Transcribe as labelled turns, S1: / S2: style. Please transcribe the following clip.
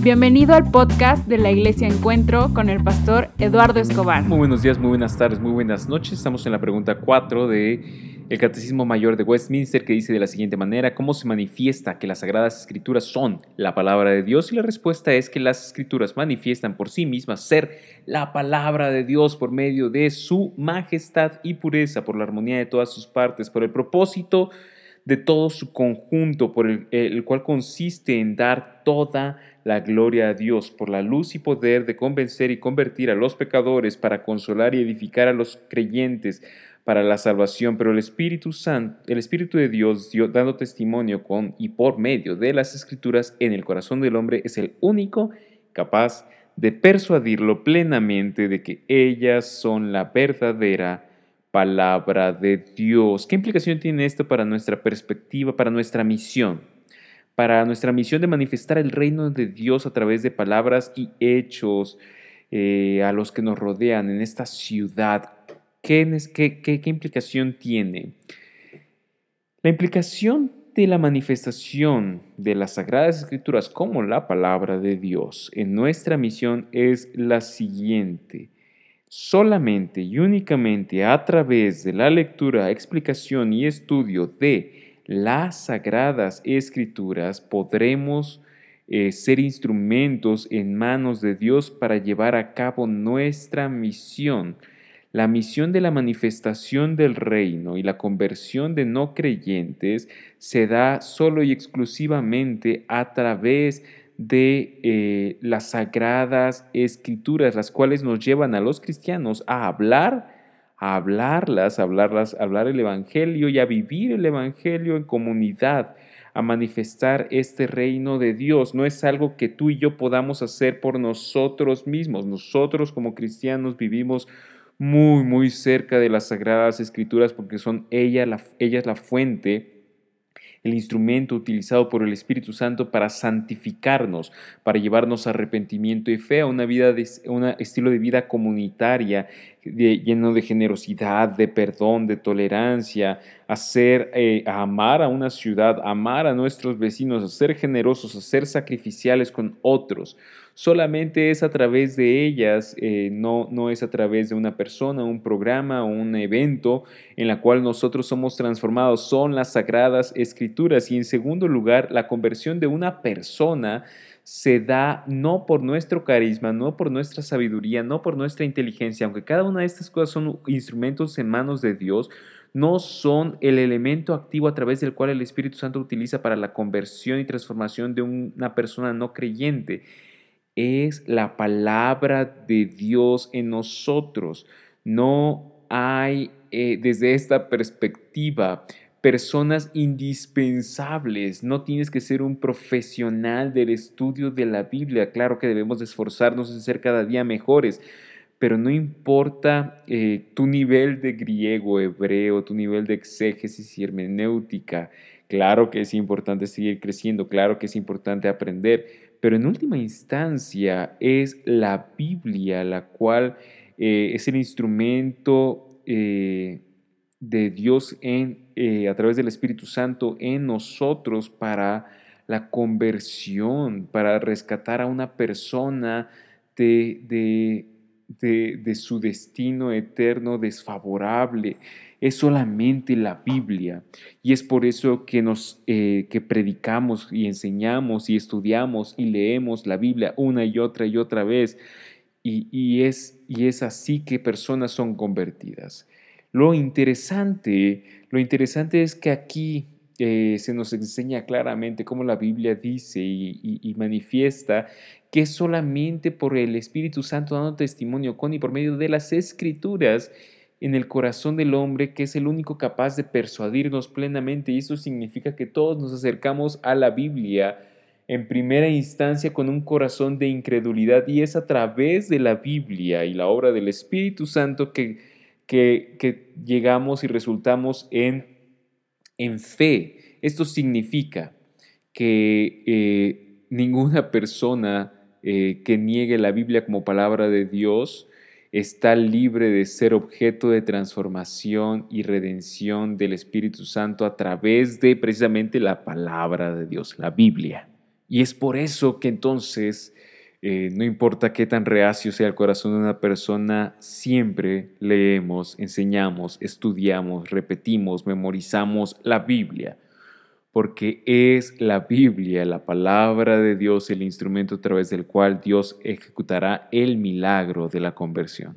S1: Bienvenido al podcast de la Iglesia Encuentro con el pastor Eduardo Escobar.
S2: Muy buenos días, muy buenas tardes, muy buenas noches. Estamos en la pregunta 4 de el Catecismo Mayor de Westminster que dice de la siguiente manera, ¿cómo se manifiesta que las sagradas escrituras son la palabra de Dios? Y la respuesta es que las escrituras manifiestan por sí mismas ser la palabra de Dios por medio de su majestad y pureza, por la armonía de todas sus partes, por el propósito de todo su conjunto, por el, el cual consiste en dar toda la gloria a Dios, por la luz y poder de convencer y convertir a los pecadores, para consolar y edificar a los creyentes, para la salvación, pero el Espíritu Santo, el Espíritu de Dios dio, dando testimonio con y por medio de las Escrituras en el corazón del hombre es el único capaz de persuadirlo plenamente de que ellas son la verdadera palabra de Dios. ¿Qué implicación tiene esto para nuestra perspectiva, para nuestra misión? Para nuestra misión de manifestar el reino de Dios a través de palabras y hechos eh, a los que nos rodean en esta ciudad ¿Qué, implicación tiene? La implicación de la manifestación de las Sagradas Escrituras como la palabra de Dios en nuestra misión es la siguiente. Solamente y únicamente a través de la lectura, explicación y estudio de las Sagradas Escrituras podremos eh, ser instrumentos en manos de Dios para llevar a cabo nuestra misión. La misión de la manifestación del reino y la conversión de no creyentes se da solo y exclusivamente a través de eh, las sagradas escrituras, las cuales nos llevan a los cristianos a hablar, a hablarlas, a hablarlas, a hablar el Evangelio y a vivir el Evangelio en comunidad, a manifestar este reino de Dios. No es algo que tú y yo podamos hacer por nosotros mismos. Nosotros como cristianos vivimos muy, muy cerca de las Sagradas Escrituras porque son ella, la, ella es la fuente el instrumento utilizado por el Espíritu Santo para santificarnos, para llevarnos a arrepentimiento y fe, a una vida de, un estilo de vida comunitaria lleno de generosidad, de perdón, de tolerancia, eh, a amar a una ciudad, amar a nuestros vecinos, a ser generosos, a ser sacrificiales con otros. Solamente es a través de ellas, eh, no, no es a través de una persona, un programa un evento en la cual nosotros somos transformados. Son las sagradas escrituras. Y en segundo lugar, la conversión de una persona se da no por nuestro carisma, no por nuestra sabiduría, no por nuestra inteligencia, aunque cada una de estas cosas son instrumentos en manos de Dios, no son el elemento activo a través del cual el Espíritu Santo utiliza para la conversión y transformación de una persona no creyente es la palabra de Dios en nosotros. No hay eh, desde esta perspectiva personas indispensables. No tienes que ser un profesional del estudio de la Biblia. Claro que debemos esforzarnos en ser cada día mejores, pero no importa eh, tu nivel de griego, hebreo, tu nivel de exégesis y hermenéutica. Claro que es importante seguir creciendo, claro que es importante aprender, pero en última instancia es la Biblia la cual eh, es el instrumento eh, de Dios en, eh, a través del Espíritu Santo en nosotros para la conversión, para rescatar a una persona de, de su destino eterno desfavorable es solamente la Biblia. Y es por eso que nos eh, que predicamos y enseñamos y estudiamos y leemos la Biblia una y otra y otra vez. Y, es, y es así que personas son convertidas. Lo interesante, lo interesante es que aquí eh, se nos enseña claramente cómo la Biblia dice y, y, manifiesta que solamente por el Espíritu Santo dando testimonio con y por medio de las escrituras en el corazón del hombre que es el único capaz de persuadirnos plenamente. Y eso significa que todos nos acercamos a la Biblia en primera instancia con un corazón de incredulidad. Y es a través de la Biblia y la obra del Espíritu Santo que, llegamos y resultamos en, en fe. Esto significa que eh, ninguna persona eh, que niegue la Biblia como palabra de Dios está libre de ser objeto de transformación y redención del Espíritu Santo a través de precisamente la palabra de Dios, la Biblia. Y es por eso que entonces, eh, no importa qué tan reacio sea el corazón de una persona, siempre leemos, enseñamos, estudiamos, repetimos, memorizamos la Biblia porque es la Biblia, la palabra de Dios, el instrumento a través del cual Dios ejecutará el milagro de la conversión.